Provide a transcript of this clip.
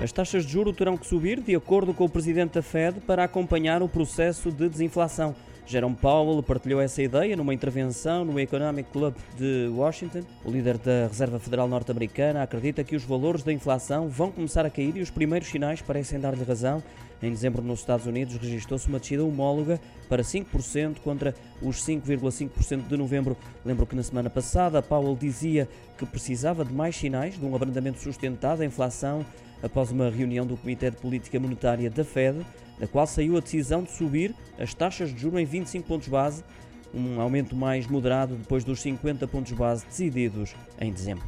As taxas de juro terão que subir, de acordo com o presidente da Fed, para acompanhar o processo de desinflação. Jerome Powell partilhou essa ideia numa intervenção no Economic Club de Washington. O líder da Reserva Federal Norte-Americana acredita que os valores da inflação vão começar a cair e os primeiros sinais parecem dar-lhe razão. Em dezembro, nos Estados Unidos, registrou-se uma descida homóloga para 5% contra os 5,5% de novembro. Lembro que na semana passada Powell dizia que precisava de mais sinais de um abrandamento sustentado da inflação após uma reunião do Comitê de Política Monetária da Fed da qual saiu a decisão de subir as taxas de juros em 25 pontos base, um aumento mais moderado depois dos 50 pontos base decididos em dezembro.